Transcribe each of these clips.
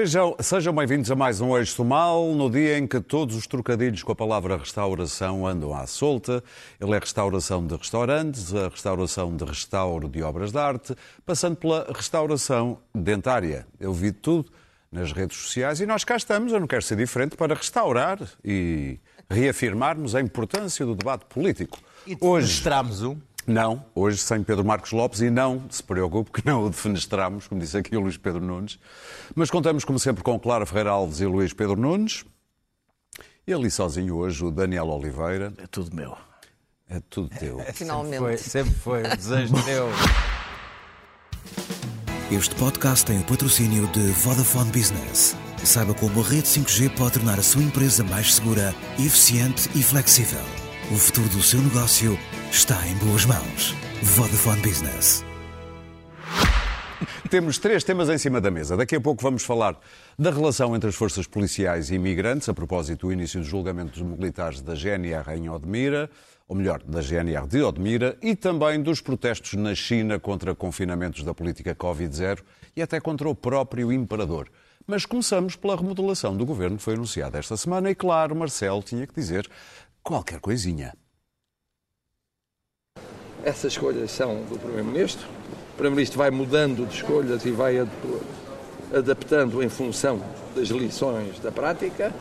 Sejam, sejam bem-vindos a mais um Eixo do Mal, no dia em que todos os trocadilhos com a palavra restauração andam à solta. Ele é restauração de restaurantes, a restauração de restauro de obras de arte, passando pela restauração dentária. Eu vi tudo nas redes sociais e nós cá estamos, eu não quero ser diferente, para restaurar e reafirmarmos a importância do debate político. E Hoje um. Não, hoje sem Pedro Marcos Lopes e não se preocupe que não o defenestramos, como disse aqui o Luís Pedro Nunes. Mas contamos, como sempre, com Clara Ferreira Alves e Luís Pedro Nunes. E ali sozinho hoje o Daniel Oliveira. É tudo meu. É tudo teu. É, Finalmente. Sempre foi, sempre foi. Desejo teu. Este podcast tem o patrocínio de Vodafone Business. Saiba como a rede 5G pode tornar a sua empresa mais segura, eficiente e flexível. O futuro do seu negócio está em boas mãos. Vodafone Business. Temos três temas em cima da mesa. Daqui a pouco vamos falar da relação entre as forças policiais e imigrantes, a propósito do início do julgamento dos militares da GNR em Odmira, ou melhor, da GNR de Odmira, e também dos protestos na China contra confinamentos da política Covid-0 e até contra o próprio imperador. Mas começamos pela remodelação do governo que foi anunciada esta semana e, claro, Marcelo tinha que dizer qualquer coisinha. Essas escolhas são do Primeiro-Ministro. O Primeiro-Ministro vai mudando de escolhas e vai adaptando em função das lições da prática.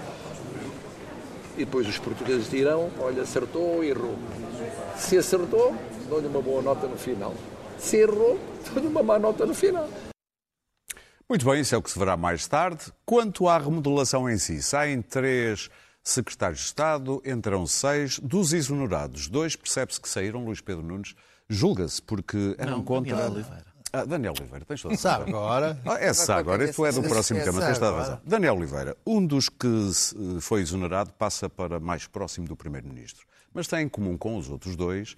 E depois os portugueses dirão: olha, acertou ou errou. Se acertou, dou-lhe uma boa nota no final. Se errou, dou-lhe uma má nota no final. Muito bem, isso é o que se verá mais tarde. Quanto à remodelação em si, saem três secretários de Estado, entram seis. Dos exonerados, dois percebe-se que saíram, Luís Pedro Nunes, julga-se, porque eram Não, contra... Daniel Oliveira. Ah, Daniel Oliveira, tens toda a Sabe agora. Ah, é, sabe agora. Tu é do próximo tema, tens toda a razão. Daniel Oliveira, um dos que eh, foi exonerado passa para mais próximo do Primeiro-Ministro. Mas tem em comum com os outros dois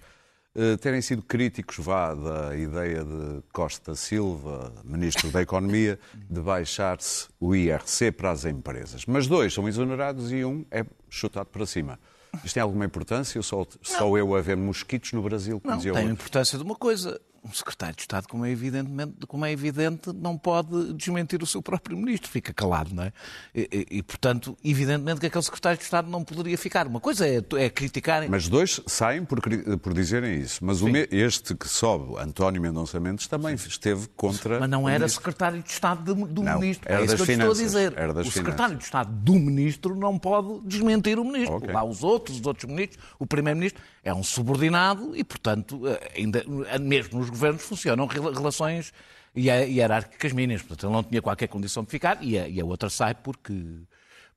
terem sido críticos vá, da ideia de Costa Silva, Ministro da Economia, de baixar-se o IRC para as empresas. Mas dois são exonerados e um é chutado para cima. Isto tem alguma importância ou só, só eu a ver mosquitos no Brasil? Não, tem a importância de uma coisa um secretário de Estado, como é, evidentemente, como é evidente, não pode desmentir o seu próprio ministro, fica calado, não é? E, e, portanto, evidentemente que aquele secretário de Estado não poderia ficar. Uma coisa é, é criticar... Mas dois saem por, por dizerem isso. Mas me, este que sobe, António Mendonça Mendes, também Sim. esteve contra... Mas não era secretário de Estado de, do não, ministro. Era é isso das que eu finanças, estou a dizer. Era das o finanças. secretário de Estado do ministro não pode desmentir o ministro. Okay. Lá os outros, os outros ministros, o primeiro-ministro é um subordinado e, portanto, eh, ainda, mesmo nos governos funcionam relações hierárquicas mínimas. Portanto, ele não tinha qualquer condição de ficar e a, e a outra sai porque.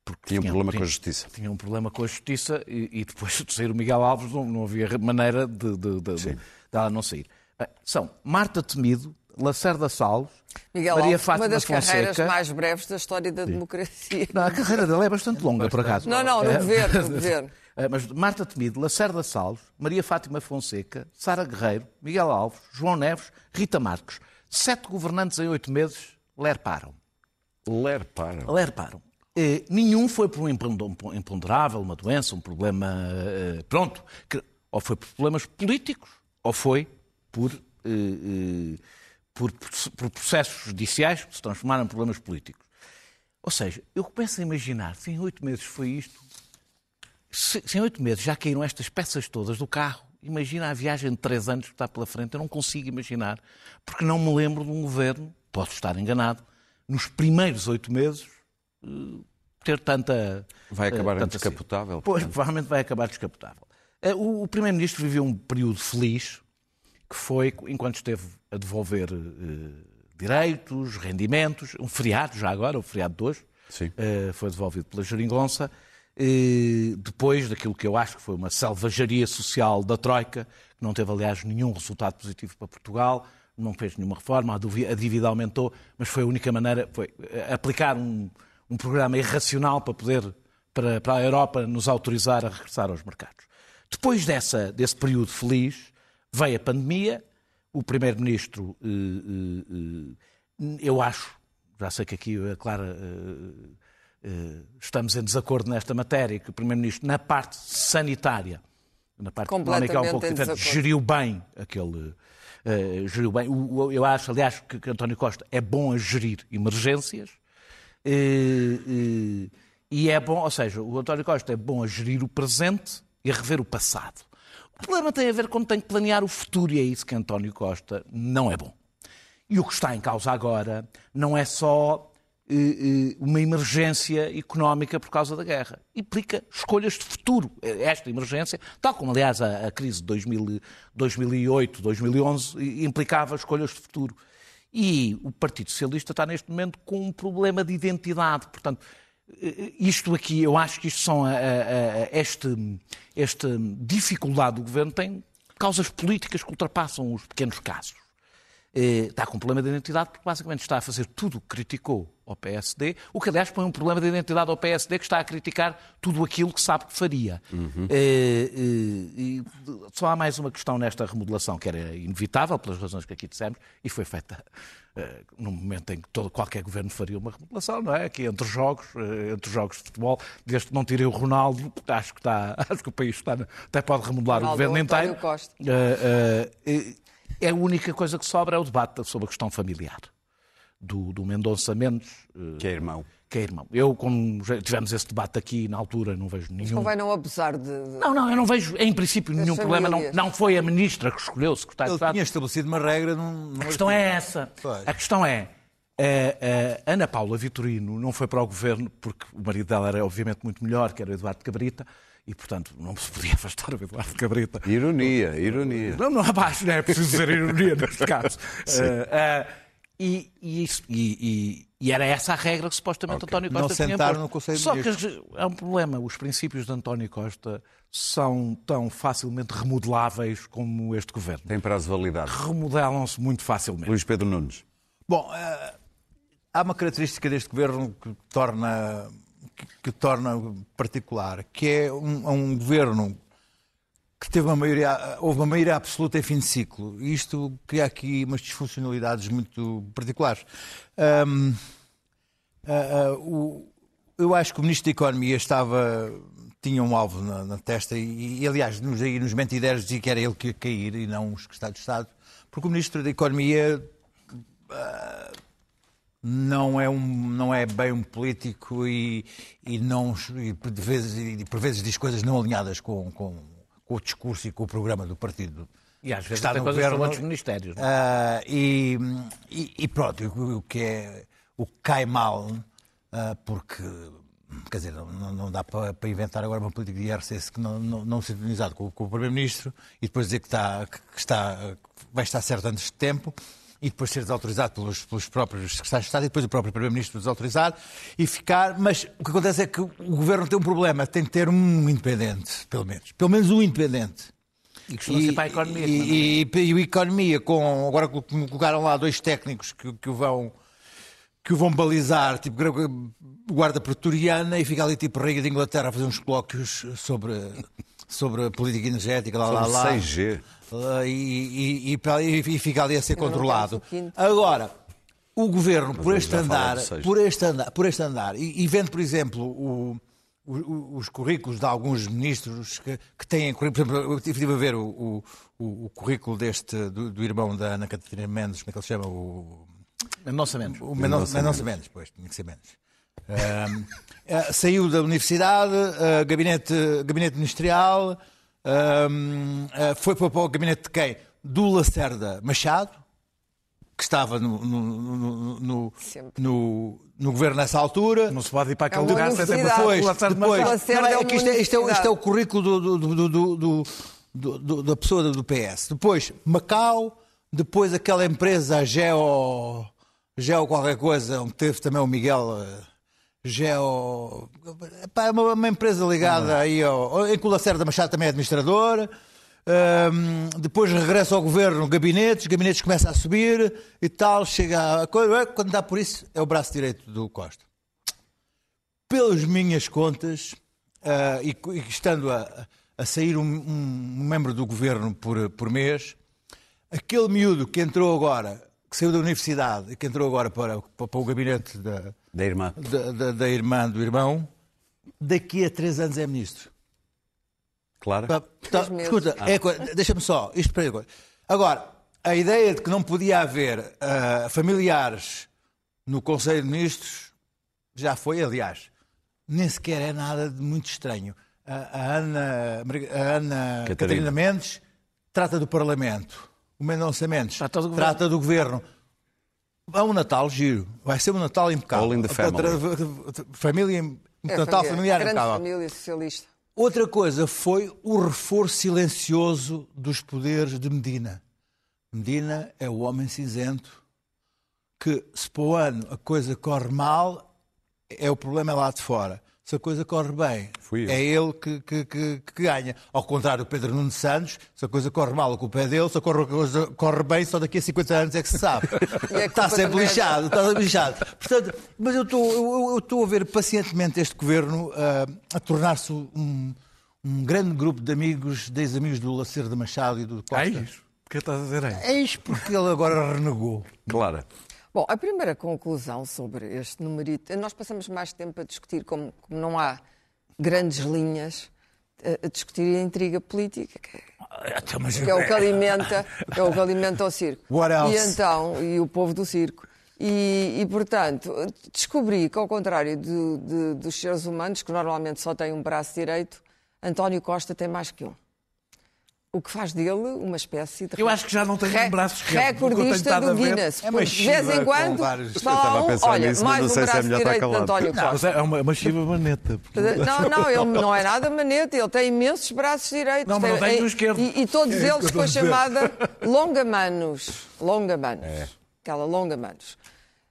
Porque tinha, tinha um problema tinha, com a justiça. Tinha um problema com a justiça e, e depois de sair o Miguel Alves não, não havia maneira de, de, de, de, ela não sair. Bem, são Marta Temido, Lacerda Salles, Miguel Maria Alves, Fátima uma das Fonseca. carreiras mais breves da história da Sim. democracia. Não, a carreira dela é bastante longa, por acaso. Não, não, no é. governo, no governo. Eh, mas Marta Temido, Lacerda Salles, Maria Fátima Fonseca, Sara Guerreiro, Miguel Alves, João Neves, Rita Marques. Sete governantes em oito meses lerparam. Lerparam? Lerparam. E, nenhum foi por um imponderável, uma doença, um problema. Uh, pronto. Que, ou foi por problemas políticos, ou foi por, uh, uh, por, por, processos judiciais que se transformaram em problemas políticos. Ou seja, eu começo a imaginar, se em oito meses foi isto, se, se em oito meses já caíram estas peças todas do carro, imagina a viagem de três anos que está pela frente. Eu não consigo imaginar, porque não me lembro de um governo, posso estar enganado, nos primeiros oito meses eh, ter tanta. Vai acabar uh, descapotável. Pois, provavelmente vai acabar descapotável. Uh, o, Primeiro-Ministro viveu um período feliz, que foi enquanto esteve a devolver direitos, rendimentos, um feriado já agora, o feriado de hoje, foi devolvido pela Jeringonça depois daquilo que eu acho que foi uma selvageria social da Troika, que não teve, aliás, nenhum resultado positivo para Portugal, não fez nenhuma reforma, a dívida aumentou, mas foi a única maneira, foi eh, aplicar um, um programa irracional para poder, para, para a Europa nos autorizar a regressar aos mercados. Depois dessa, desse período feliz, veio a pandemia, o Primeiro-Ministro, eh, eh, eu acho, já sei que aqui a Clara estamos em desacordo nesta matéria, que o Primeiro-Ministro, na parte sanitária, na parte económica, um pouco diferente, geriu bem aquele. Uh, geriu bem. Eu acho, aliás, que António Costa é bom a gerir emergências. Eh, eh, E é bom, ou seja, o António Costa é bom a gerir o presente e a rever o passado. O problema tem a ver quando tem que planear o futuro e é isso que António Costa não é bom. E o que está em causa agora não é só eh, eh, uma emergência económica por causa da guerra. Implica escolhas de futuro. Esta emergência, tal como aliás a, crise de 2000, 2008, 2011 i- implicava escolhas de futuro. E o Partido Socialista está neste momento com um problema de identidade. Portanto, eh, isto aqui, eu acho que isto são a, a- a- este, esta dificuldade do governo tem causas políticas que ultrapassam os pequenos casos. Eh, está com um problema de identidade porque basicamente está a fazer tudo o que criticou ao PSD, o que aliás põe um problema de identidade ao PSD que está a criticar tudo aquilo que sabe que faria. Eh, eh, e só há mais uma questão nesta remodelação que era inevitável, pelas razões que aqui dissemos, e foi feita eh, num momento em que todo, qualquer governo faria uma remodelação, não é? Aqui entre jogos, eh, entre jogos de futebol, desde que não tirei o Ronaldo, acho que, está, acho que o país está, até pode remodelar Ronaldo o governo inteiro. Costa. Eh, é a única coisa que sobra é o debate sobre a questão familiar do, do Mendonça Mendes, eh, Que é irmão. que é irmão. Eu, como já tivemos esse debate aqui na altura, não vejo nenhum. Convém não abusar de. Não, não, eu não vejo, em princípio, nenhum problema. Não, não foi a ministra que escolheu o secretário Ele de Estado. tinha estabelecido uma regra. Não, não A questão é essa. Pois. A questão é. eh, eh, Ana Paula Vitorino não foi para o governo porque o marido dela era obviamente muito melhor, que era o Eduardo Cabrita, e portanto não se podia afastar o Eduardo Cabrita. Ironia, ironia. Não, não abaixo, não é preciso dizer ironia neste caso. Eh, eh, e, e isso- e- e- e era essa a regra que supostamente António Não Costa tinha sentaram posto. no Conselho de Só que é um problema. Os princípios de António Costa são tão facilmente remodeláveis como este governo. Tem prazo de validade. Remodelam-se muito facilmente. Luís Pedro Nunes. Bom, eh, há uma característica deste governo que torna, que, que torna particular, que é um, um governo que teve uma maioria, houve uma maioria absoluta em fim de ciclo. E isto cria aqui umas disfuncionalidades muito particulares. Ahm, ah, ah, o- eu acho que o Ministro da Economia estava tinha um alvo na, na testa e, e, aliás, nos, aí nos mentideiros dizia que era ele que ia cair e não os secretários de Estado, porque o Ministro da Economia não é, um, não é bem um político e, e, não, e, por vezes, e por vezes diz coisas não alinhadas com, com, com o discurso e com o programa do partido. E às vezes Está no governo. outros ministérios. não? Ah, e, e- e pronto, o, o que é o que cai mal, ah, porque quer dizer, não, não- dá para, para inventar agora uma política de IRCS que não, não, não sintonizado com, com o Primeiro-Ministro e depois dizer que, está, que está, que vai estar certo antes de tempo e depois ser desautorizado pelos, pelos próprios secretários de Estado e depois o próprio Primeiro-Ministro desautorizar e ficar. Mas o que acontece é que o governo tem um problema, tem que ter um independente, pelo menos. Pelo menos um independente. E costuma ser para a economia. é? E, e, e, e a economia, com, agora que me colocaram lá dois técnicos que, que o vão que o vão balizar, tipo guarda pretoriana, e fica ali tipo Rei de Inglaterra a fazer uns colóquios sobre, sobre a política energética, lá, lá, Sobre lá. 6G. Uh, e, e, e, e fica ali a ser controlado. Agora, o governo, por este andar, por este andar, por este andar e, e vendo, por exemplo, o- o- os currículos de alguns ministros que, que têm, por exemplo, eu estive a ver o, o- currículo deste, do, do irmão da Ana Catarina Mendes, como é que ele se chama? O, Mendonça Mendes. o Mendonça, Mendonça Mendes, pois, tinha que ser Mendes. Eh, saiu da universidade, eh, gabinete, gabinete ministerial, ahm, eh, foi para o gabinete de quem? Do Lacerda Machado, que estava no, no, no, no, no- no governo nessa altura. Não se pode ir para aquele É uma lugar sem ter. Depois, Lacerda depois, não, é é que isto, é- isto é, o- isto é o universidade. currículo do, do- do- do- do- do- do- da pessoa do PS. Depois, Macau, depois aquela empresa Geo, Geo qualquer coisa, onde teve também o Miguel eh, Geo. É uma, uma empresa ligada aí ao. Em que o Lacerda Machado também é administrador. Ahm, depois regressa ao governo, gabinetes, gabinetes começa a subir e tal, chega a coisa, quando dá por isso, é o braço direito do Costa pelas minhas contas, ah, e, e estando a, a sair um, um membro do governo por, por mês, aquele miúdo que entrou agora, que saiu da universidade e que entrou agora para, para, para o gabinete da, Da irmã. da, da- da irmã do irmão, daqui a três anos é ministro. Claro. Tá, tá, escuta, é co- deixa-me só, isto para agora. Agora, a ideia de que não podia haver ah, familiares no Conselho de Ministros já foi, aliás, nem sequer é nada de muito estranho. A, a Ana, a Ana Catarina. Catarina Mendes trata do Parlamento. O Mendonça Mendes Trata do governo. trata do governo. É um Natal giro. Vai ser um Natal impecável. All in the family. Família, um É, Natal família, familiar grande impecável. família socialista. Outra coisa foi o reforço silencioso dos poderes de Medina. Medina é o homem cinzento que, se para o ano a coisa corre mal, é o problema é lá de fora. Se a coisa corre bem, é ele que, que- que- que ganha. Ao contrário do Pedro Nuno Santos, se a coisa corre mal, a culpa é dele. Se a corre- coisa corre bem, só daqui a 50 anos é que se sabe. A está sempre é lixado, está sempre lixado. Portanto, mas eu estou, eu, eu estou a ver pacientemente este governo ah, a tornar-se um, um grande grupo de amigos, de ex-amigos do Lacerda Machado e do Costa. É isso? O que estás a dizer aí? Eis porque ele agora renegou. Clara. Bom, a primeira conclusão sobre este numerito, nós passamos mais tempo a discutir, como, como não há grandes linhas, a, a discutir a intriga política, que, é- que é o que alimenta, é o que alimenta o circo. What else? E então, e o povo do circo. E, e, portanto, descobri que, ao contrário de- de- dos seres humanos, que normalmente só têm um braço direito, António Costa tem mais que um. O que faz dele uma espécie de. Eu acho que já não tem Re- um braço porque tenho Recordista estado a do. Guinness. É uma porque de vez em quando vários- Eu estava a olha, nisso, mas mais não um sei se é braço melhor estar direito de calado. António Não, Costa. mas é uma, uma chiva maneta. Não, não, ele não é nada maneta, ele tem imensos braços direitos. Não, mas não Tem- e- esquerdo. E, e todos É eles com a chamada longa-manos. Longa-manos. Aquela longa-manos.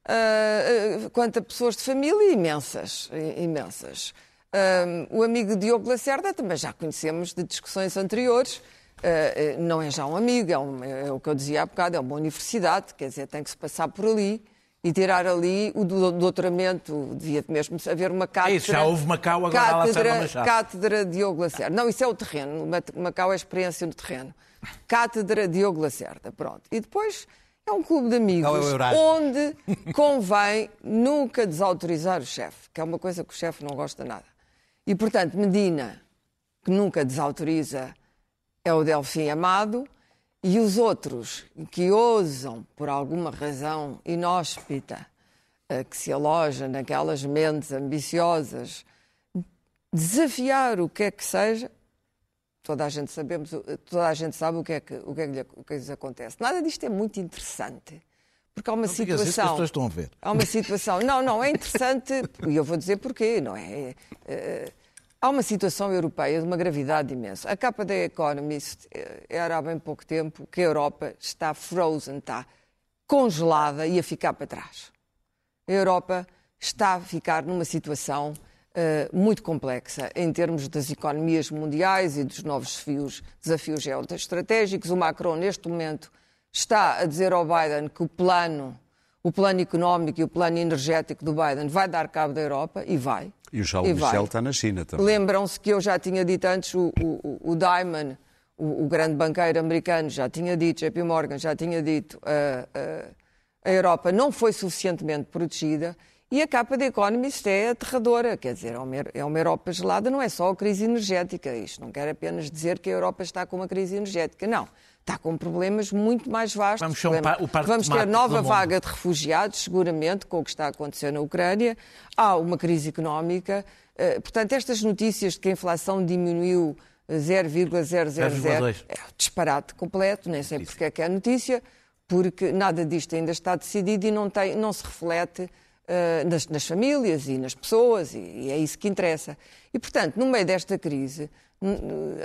Ah, quanto a pessoas de família, imensas. Imensas. Ah, o amigo Diogo Lacerda também já conhecemos de discussões anteriores. Ah, não é já um amigo, é, um- é o que eu dizia há bocado, é uma universidade, quer dizer, tem que se passar por ali e tirar ali o do- doutoramento. Devia mesmo haver uma cátedra. isso, já houve Macau, agora há Lacerda cátedra. Cátedra Diogo Lacerda. Não, isso é o terreno. Macau é a experiência no terreno. Cátedra Diogo Lacerda. Pronto. E depois é um clube de amigos é o Eurasmo? onde convém nunca desautorizar o chefe, que é uma coisa que o chefe não gosta nada. E, portanto, Medina, que nunca desautoriza, é o Delfim Amado. E os outros que ousam, por alguma razão inóspita, eh, que se aloja naquelas mentes ambiciosas, desafiar o que é que seja, toda a gente sabemos, toda a gente sabe o que é que, o que, é que, lhe- o que lhes acontece. Nada disto é muito interessante, porque há uma Não digas isso que as situação. pessoas estão a ver. Há uma situação. Não, não, é interessante, e eu vou dizer porquê, não é? Eh, há uma situação europeia de uma gravidade imensa. A capa da Economist eh, era há bem pouco tempo que a Europa está frozen, está congelada e a ficar para trás. A Europa está a ficar numa situação eh, muito complexa em termos das economias mundiais e dos novos desafios, desafios geoestratégicos. O Macron, neste momento, está a dizer ao Biden que o plano, o plano económico e o plano energético do Biden vai dar cabo da Europa e vai. E o Charles E vai. Michel está na China também. Lembram-se que eu já tinha dito antes, o, o, o Diamond, o, o grande banqueiro americano, já tinha dito, JP Morgan já tinha dito, a, a, a Europa não foi suficientemente protegida e a capa da Economist é aterradora. Quer dizer, é é uma Europa gelada, não é só a crise energética. Isto não quer apenas dizer que a Europa está com uma crise energética. Não. Está com problemas muito mais vastos. Vamos um Vamos ter nova vaga de refugiados, seguramente, com o que está a acontecer na Ucrânia. Há uma crise económica. Eh, Portanto, estas notícias de que a inflação diminuiu eh, 0,000 0,2. é um disparate completo, nem sei porque é que é notícia, porque nada disto ainda está decidido e não, tem, não se reflete eh, nas, nas famílias e nas pessoas, e, e é isso que interessa. E, portanto, no meio desta crise,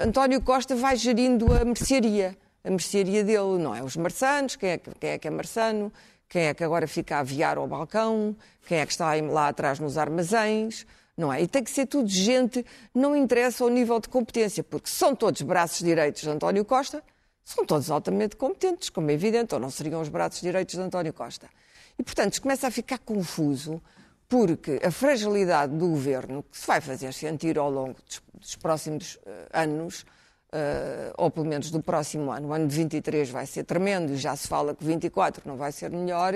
António Costa vai gerindo a mercearia, a mercearia dele, não é? Os marçanos, quem é, que- quem é que é marçano, quem é que agora fica a aviar ao balcão, quem é que está lá atrás nos armazéns, não é? E tem que ser tudo gente, não interessa o nível de competência, porque são todos braços direitos de António Costa, são todos altamente competentes, como é evidente, ou não seriam os braços direitos de António Costa. E, portanto, começa a ficar confuso, porque a fragilidade do governo, que se vai fazer sentir ao longo dos, dos próximos eh, anos, eh, ou pelo menos do próximo ano, o ano de 23 vai ser tremendo, e já se fala que 24 não vai ser melhor,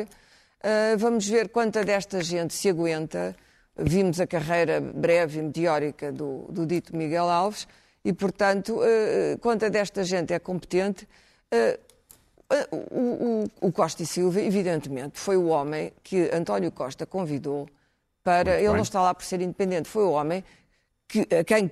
eh, vamos ver quanta desta gente se aguenta. Vimos a carreira breve e meteórica do, do dito Miguel Alves, e, portanto, eh, quanta desta gente é competente. o, o- o Costa e Silva, evidentemente, foi o homem que António Costa convidou para. Muito ele bem. não está lá por ser independente, foi o homem que, a quem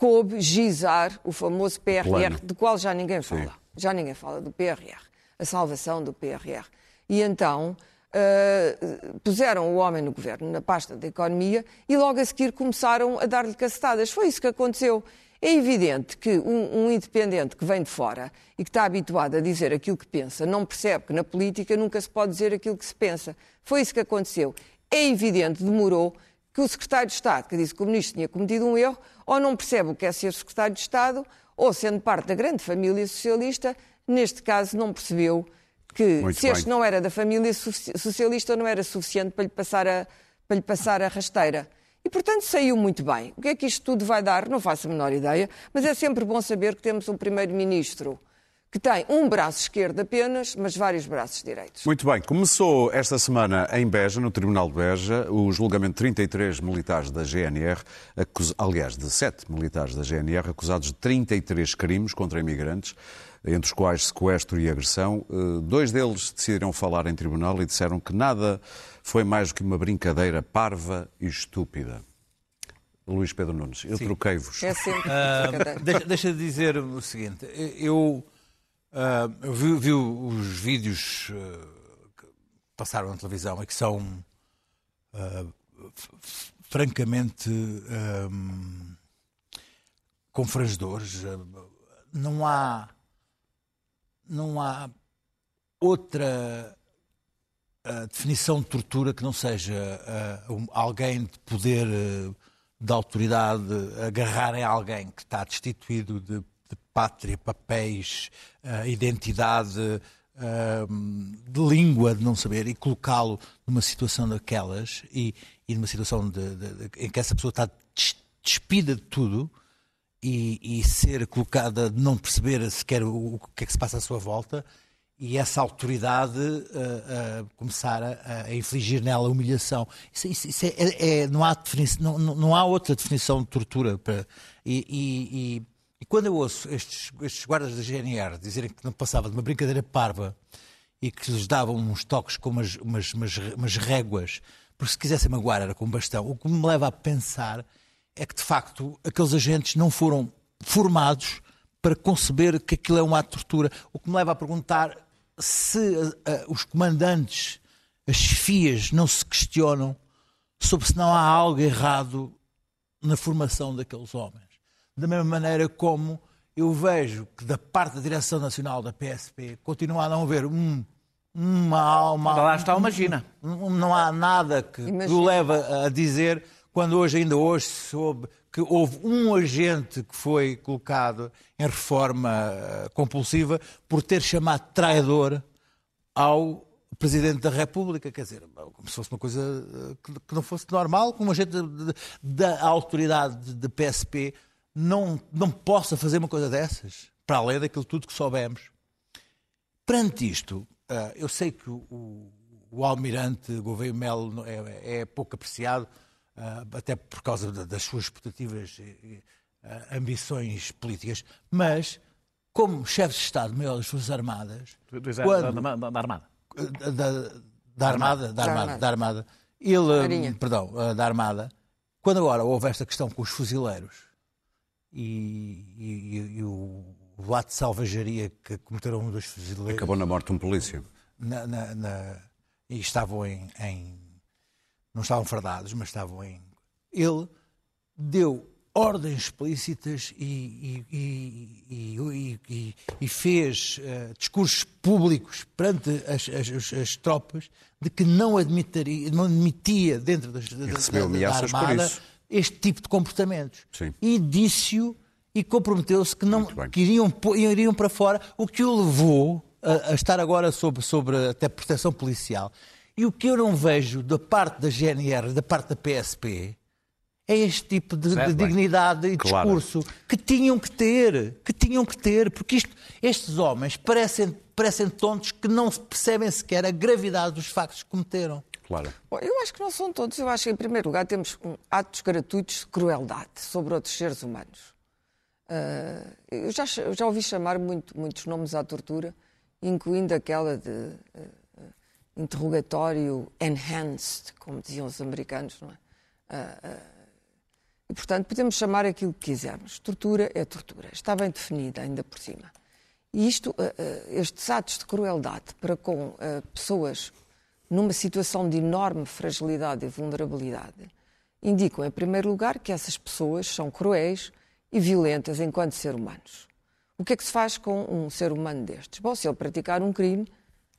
coube gizar o famoso PRR, Plano. do qual já ninguém fala. Já ninguém fala do PRR, a salvação do PRR. E então eh, puseram o homem no governo, na pasta da economia, e logo a seguir começaram a dar-lhe cacetadas. Foi isso que aconteceu. É evidente que um, um independente que vem de fora e que está habituado a dizer aquilo que pensa, não percebe que na política nunca se pode dizer aquilo que se pensa. Foi isso que aconteceu. É evidente, demorou, que o secretário de Estado, que disse que o ministro tinha cometido um erro, ou não percebe o que é ser secretário de Estado, ou sendo parte da grande família socialista, neste caso não percebeu que Muito se este bem. não era da família soci- socialista, não era suficiente para lhe passar a, para lhe passar a rasteira. E, portanto, saiu muito bem. O que é que isto tudo vai dar? Não faço a menor ideia, mas é sempre bom saber que temos um primeiro-ministro que tem um braço esquerdo apenas, mas vários braços direitos. Muito bem, começou esta semana em Beja, no Tribunal de Beja, o julgamento de 33 militares da GNR, acus- aliás, de 7 militares da GNR, acusados de 33 crimes contra imigrantes, entre os quais sequestro e agressão. Eh, Dois deles decidiram falar em tribunal e disseram que nada foi mais do que uma brincadeira parva e estúpida. Luís Pedro Nunes, eu troquei-vos. É sempre. Ah, deixa, deixa de dizer o seguinte. Eu, ah, eu vi, os vídeos ah, que passaram na televisão e que são f- francamente ah, confrangedores. Não há, não há outra definição de tortura que não seja um- alguém de poder de autoridade agarrarem alguém que está destituído de, de pátria, papéis, ah, identidade, ah, de língua, de não saber, e colocá-lo numa situação daquelas e, e numa situação de- de- de- em que essa pessoa está des- despida de tudo e, e ser colocada de não perceber sequer o, o que é que se passa à sua volta e essa autoridade ah, ah, começar a, a infligir nela humilhação. Isso, isso- isso é, é- é- não, há não- não há outra definição de tortura. Para, e, e- quando eu ouço estes, estes guardas da GNR dizerem que não passava de uma brincadeira parva e que lhes davam uns toques com umas, umas, umas, umas réguas, porque se quisessem magoar era com um bastão, o que me leva a pensar é que, de facto, aqueles agentes não foram formados para conceber que aquilo é um ato de tortura. O que me leva a perguntar se ah, os comandantes, as chefias, não se questionam sobre se não há algo errado na formação daqueles homens. Da mesma maneira como eu vejo que da parte da Direção Nacional da PSP continua a não haver um, uma alma. Lá está uma Gina. Não não há nada que Imagina. o leva a dizer, quando hoje, ainda hoje, se soube que houve um agente que foi colocado em reforma eh, compulsiva por ter chamado traidor ao Presidente da República, quer dizer, como se fosse uma coisa eh, que, não fosse normal, como um agente da autoridade de PSP não, não possa fazer uma coisa dessas, para além daquilo tudo que soubemos. Perante isto, ah, eu sei que o, o- o almirante Gouveia Melo é, é pouco apreciado, ah, até por causa da- das suas expectativas e, e, ah, ambições políticas, mas como chefe de Estado-Maior das Forças Armadas, Do- do exército, quando- da, da- da Armada. da, da- da Armada, da Armada, da Armada, ele, Marinha. perdão, da Armada, quando agora houve esta questão com os fuzileiros e, e- e- o, o ato de salvajaria que cometeram um dos fuzileiros Acabou na morte um polícia. na- na- na- e estavam em, em- não estavam fardados, mas estavam em. Ele deu ordens explícitas e, e- e- fez eh, discursos públicos perante as, as- as- as tropas de que não admitiria, não admitia dentro das, da, da- da Armada. Este tipo de comportamentos. Sim. E disse-o e comprometeu-se que, não, Muito bem. que iriam, para fora, o que o levou a, a estar agora sobre, sobre até proteção policial. E o que eu não vejo da parte da GNR, da parte da PSP, é este tipo de, de dignidade e Claro. discurso que tinham que ter, que tinham que ter, porque isto, estes homens parecem, parecem tontos que não percebem sequer a gravidade dos factos que cometeram. Claro. Bom, eu acho que não são todos. Eu acho que, em primeiro lugar, temos um, atos gratuitos de crueldade sobre outros seres humanos. Ah, eu, já, eu já ouvi chamar muito- muitos nomes à tortura, incluindo aquela de ah, interrogatório enhanced, como diziam os americanos, não é? e, portanto, podemos chamar aquilo que quisermos. Tortura é tortura. Está bem definida, ainda por cima. E isto, estes atos de crueldade para com pessoas numa situação de enorme fragilidade e vulnerabilidade, indicam, em primeiro lugar, que essas pessoas são cruéis e violentas enquanto seres humanos. O que é que se faz com um ser humano destes? Bom, se ele praticar um crime,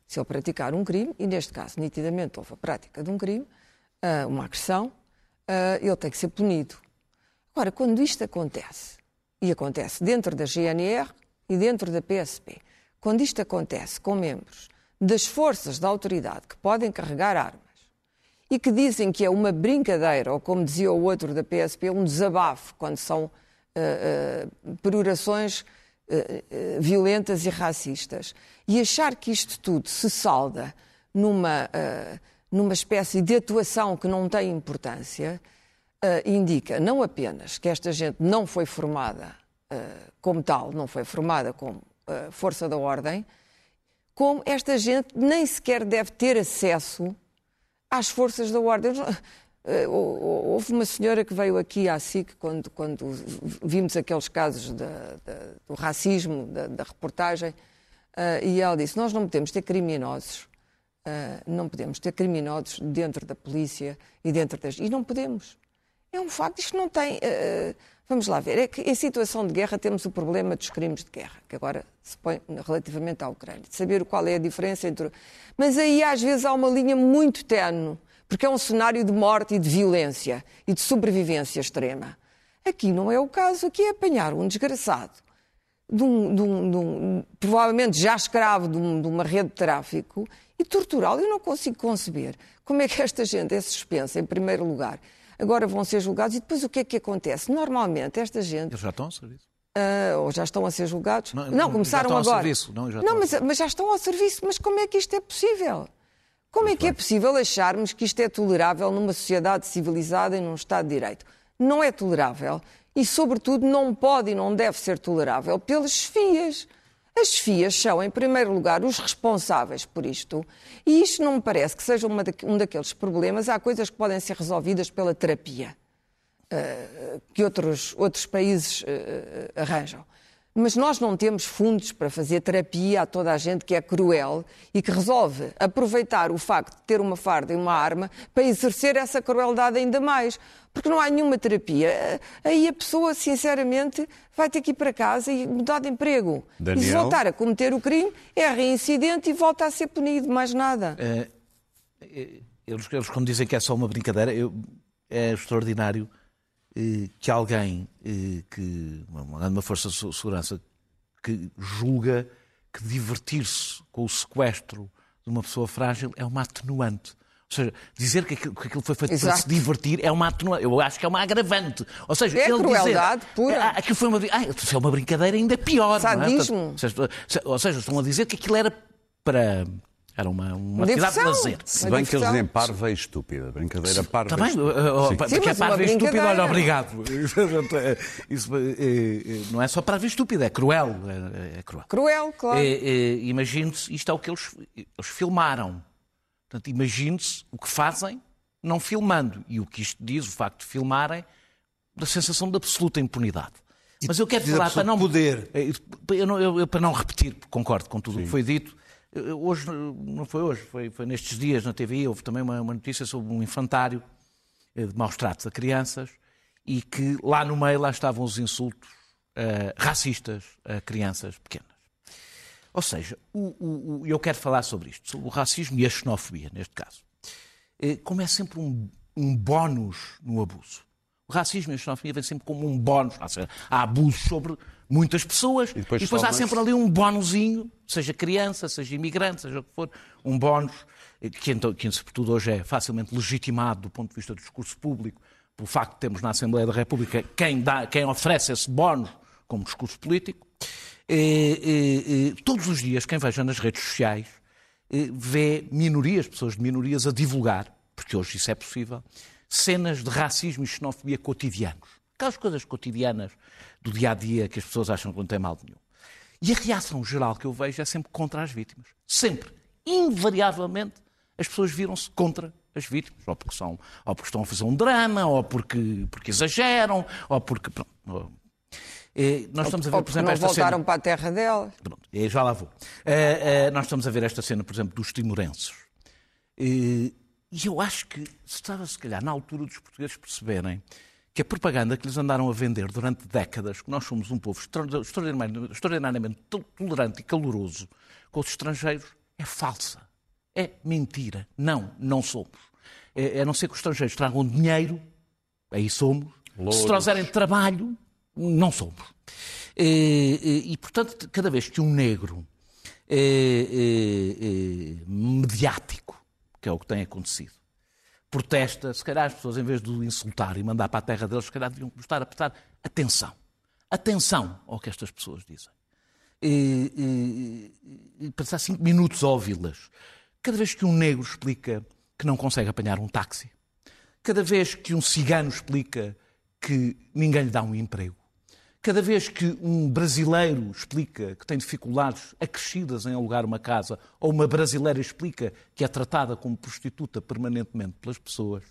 se ele praticar um crime, e neste caso nitidamente houve a prática de um crime, ah, uma agressão, ah, ele tem que ser punido. Agora, quando isto acontece, e acontece dentro da GNR e dentro da PSP, quando isto acontece com membros das forças da autoridade que podem carregar armas e que dizem que é uma brincadeira, ou como dizia o outro da PSP, um desabafo, quando são uh, uh, perorações uh, violentas e racistas, e achar que isto tudo se salda numa, numa espécie de atuação que não tem importância, indica não apenas que esta gente não foi formada como tal, não foi formada como força da ordem, como esta gente nem sequer deve ter acesso às forças da ordem. Eh, houve uma senhora que veio aqui à SIC quando, quando vimos aqueles casos do racismo, da, da reportagem, uh, e ela disse: Nós não podemos ter criminosos, uh, não podemos ter criminosos dentro da polícia e dentro das. E não podemos. É um facto, isto não tem. Uh, Vamos lá ver. É que em situação de guerra temos o problema dos crimes de guerra, que agora se põe relativamente à Ucrânia. De saber qual é a diferença entre. Mas aí às vezes há uma linha muito tenue, porque é um cenário de morte e de violência e de sobrevivência extrema. Aqui não é o caso, aqui é apanhar um desgraçado, de um, de um, de um, provavelmente já escravo de, uma rede de tráfico, e torturá-lo. Eu não consigo conceber como é que esta gente é suspensa, em primeiro lugar agora vão ser julgados. E depois o que é que acontece? Normalmente, esta gente. Eles já estão a serviço? Uh, ou já estão a ser julgados? Não, não começaram agora. Serviço. Não, não mas, mas, já estão ao serviço. Mas como é que isto é possível? Como é que é possível acharmos que isto é tolerável numa sociedade civilizada e num Estado de Direito? Não é tolerável e, sobretudo, não pode e não deve ser tolerável pelas FIAs. As FIAs são, em primeiro lugar, os responsáveis por isto. E isto não me parece que seja um daqueles problemas. Há coisas que podem ser resolvidas pela terapia, uh, que outros, outros países uh, arranjam. Mas nós não temos fundos para fazer terapia a toda a gente que é cruel e que resolve aproveitar o facto de ter uma farda e uma arma para exercer essa crueldade ainda mais. Porque não há nenhuma terapia. Aí a pessoa, sinceramente, vai ter que ir para casa e mudar de emprego. Daniel... E se voltar a cometer o crime, é reincidente e volta a ser punido, mais nada. É, eles, eles, quando dizem que é só uma brincadeira, eu, é extraordinário que alguém, eh, que uma, uma força de segurança, que julga que divertir-se com o sequestro de uma pessoa frágil é uma atenuante. Ou seja, dizer que aquilo, que aquilo foi feito Exato. para se divertir é uma atenuante. Eu acho que é uma agravante. Ou seja, é ele crueldade dizer, pura. Ah, aquilo foi uma, ah, se é uma brincadeira ainda pior. Sadismo. Não é? Ou seja, estão a dizer que aquilo era para era uma, uma atividade de lazer. Se bem que eles dizem parva e estúpida. Brincadeira parva Também, uh, porque é parva e estúpida, olha, obrigado. Isso, eh, eh, não é só parva e estúpida, é cruel. É, é cruel. Cruel, claro. É, é, Imagine-se, isto é o que eles, eles filmaram. Portanto, imagine-se o que fazem não filmando. E o que isto diz, o facto de filmarem, da sensação de absoluta impunidade. Mas eu quero falar para não. Poder. Eu, eu, para não repetir, concordo com tudo o que foi dito, Hoje, não foi hoje, foi, foi nestes dias na TV, houve também uma, uma notícia sobre um infantário eh, de maus tratos a crianças e que lá no meio lá estavam os insultos uh, racistas a crianças pequenas. Ou seja, o, o, o, eu quero falar sobre isto, sobre o racismo e a xenofobia, neste caso. Uh, como é sempre um, um bónus no abuso. O racismo e a xenofobia vêm sempre como um bónus. Há abusos sobre muitas pessoas e depois, e depois há sempre ali um bónusinho, seja criança, seja imigrante, seja o que for, um bónus que, então, que sobretudo hoje é facilmente legitimado do ponto de vista do discurso público, pelo facto de termos na Assembleia da República quem, dá, quem oferece esse bónus como discurso político. E, e, todos os dias, quem veja nas redes sociais, vê minorias, pessoas de minorias a divulgar, porque hoje isso é possível, cenas de racismo e xenofobia cotidianos. Aquelas coisas cotidianas do dia a dia que as pessoas acham que não tem mal nenhum. E a reação geral que eu vejo é sempre contra as vítimas. Sempre. Invariavelmente, as pessoas viram-se contra as vítimas, ou porque, são, ou porque estão a fazer um drama, ou porque, porque exageram, ou porque. Pronto, eh, nós estamos a ver, por exemplo, não voltaram cena... para a terra dela. Pronto, já lá vou. Uh, uh, nós estamos a ver esta cena, por exemplo, dos timorenses. Uh, e eu acho que estava, se calhar, na altura dos portugueses perceberem que a propaganda que lhes andaram a vender durante décadas, que nós somos um povo extraordinariamente, extraordinariamente tolerante e caloroso com os estrangeiros, é falsa. É mentira. Não, não somos. É, a não ser que os estrangeiros tragam dinheiro, aí somos. Louros. Se trazerem trabalho, não somos. E, e, portanto, cada vez que um negro é, é, é, mediático, que é o que tem acontecido, protesta, se calhar as pessoas, em vez de o insultar e mandar para a terra deles, se calhar deviam estar a prestar atenção. Atenção ao que estas pessoas dizem. E, e, e passar cinco minutos ouvi-las. Cada vez que um negro explica que não consegue apanhar um táxi, cada vez que um cigano explica que ninguém lhe dá um emprego, Cada vez que um brasileiro explica que tem dificuldades acrescidas em alugar uma casa, ou uma brasileira explica que é tratada como prostituta permanentemente pelas pessoas,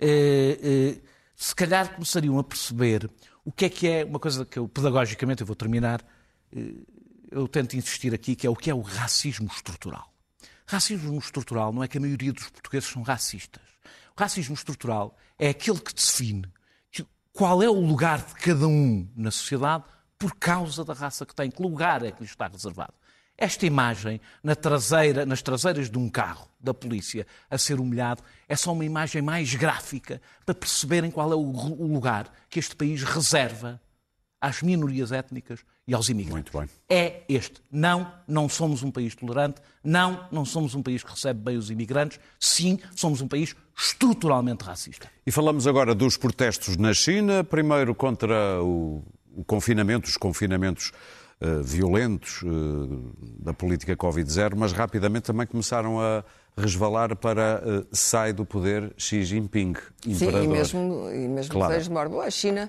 eh, eh, se calhar começariam a perceber o que é que é uma coisa que eu, pedagogicamente, eu vou terminar, eh, eu tento insistir aqui, que é o que é o racismo estrutural. Racismo estrutural não é que a maioria dos portugueses são racistas. O racismo estrutural é aquele que define qual é o lugar de cada um na sociedade por causa da raça que tem, que lugar é que lhe está reservado. Esta imagem na traseira, nas traseiras de um carro da polícia a ser humilhado é só uma imagem mais gráfica para perceberem qual é o lugar que este país reserva às minorias étnicas e aos imigrantes. Muito bem. É este. Não, não somos um país tolerante. Não, não somos um país que recebe bem os imigrantes. Sim, somos um país estruturalmente racista. E falamos agora dos protestos na China. Primeiro contra o, o confinamento, os confinamentos uh, violentos uh, da política Covid-0, mas rapidamente também começaram a resvalar para uh, sai do poder Xi Jinping, imperador. Sim, e mesmo, e mesmo claro. a China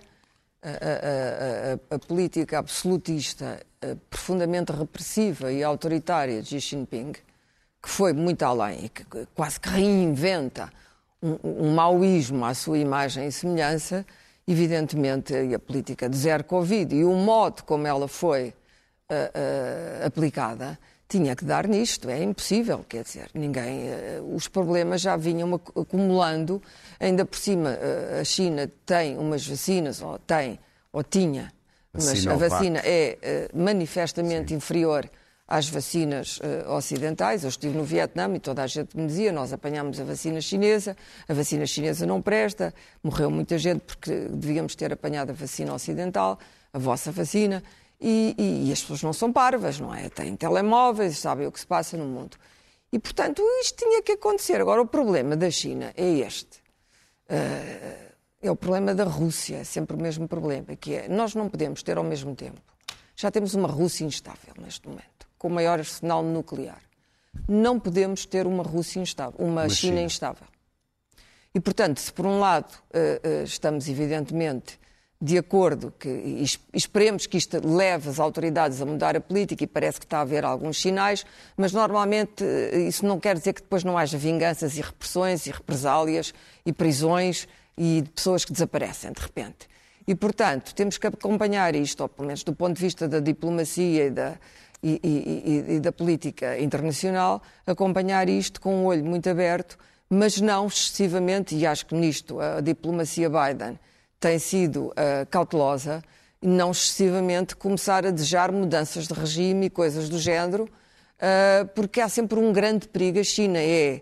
a, a, a, política absolutista, profundamente repressiva e autoritária de Xi Jinping, que foi muito além e que quase que reinventa um, um maoísmo à sua imagem e semelhança, evidentemente a política de zero Covid e o modo como ela foi uh, uh, aplicada tinha que dar nisto, é impossível, quer dizer, ninguém, uh, os problemas já vinham acumulando, ainda por cima uh, a China tem umas vacinas, ou tem, ou tinha, mas a vacina é uh, manifestamente Sim. inferior às vacinas ocidentais. Eu estive no Vietnã e toda a gente me dizia, nós apanhámos a vacina chinesa, a vacina chinesa não presta, morreu muita gente porque devíamos ter apanhado a vacina ocidental, a vossa vacina. E, e, e, as pessoas não são parvas, não é? Têm telemóveis, sabem o que se passa no mundo. E, portanto, isto tinha que acontecer. Agora, o problema da China é este. Uh, é o problema da Rússia, é sempre o mesmo problema, que é nós não podemos ter ao mesmo tempo. Já temos uma Rússia instável neste momento, com o maior arsenal nuclear. Não podemos ter uma Rússia instável, uma, uma China, China instável. E, portanto, se por um lado uh, uh, estamos, evidentemente, de acordo, que esperemos que isto leve as autoridades a mudar a política e parece que está a haver alguns sinais, mas normalmente eh, isso não quer dizer que depois não haja vinganças e repressões e represálias e prisões e pessoas que desaparecem de repente. E, portanto, temos que acompanhar isto, ou pelo menos do ponto de vista da diplomacia e da, e, e, e da política internacional, acompanhar isto com um olho muito aberto, mas não excessivamente, e acho que nisto a diplomacia Biden tem sido uh, cautelosa e não excessivamente começar a desejar mudanças de regime e coisas do género, uh, porque há sempre um grande perigo. A China é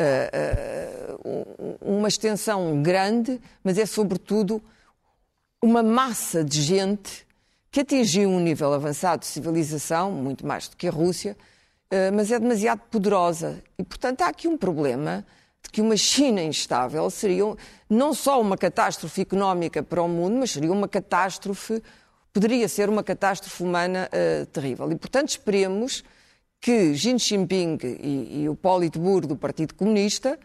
uh, uma extensão grande, mas é sobretudo uma massa de gente que atingiu um nível avançado de civilização, muito mais do que a Rússia, mas é demasiado poderosa. E, portanto, há aqui um problema de que uma China instável seria não só uma catástrofe económica para o mundo, mas seria uma catástrofe, poderia ser uma catástrofe humana uh, terrível. E, portanto, esperemos que Xi Jinping e, e o Politburo do Partido Comunista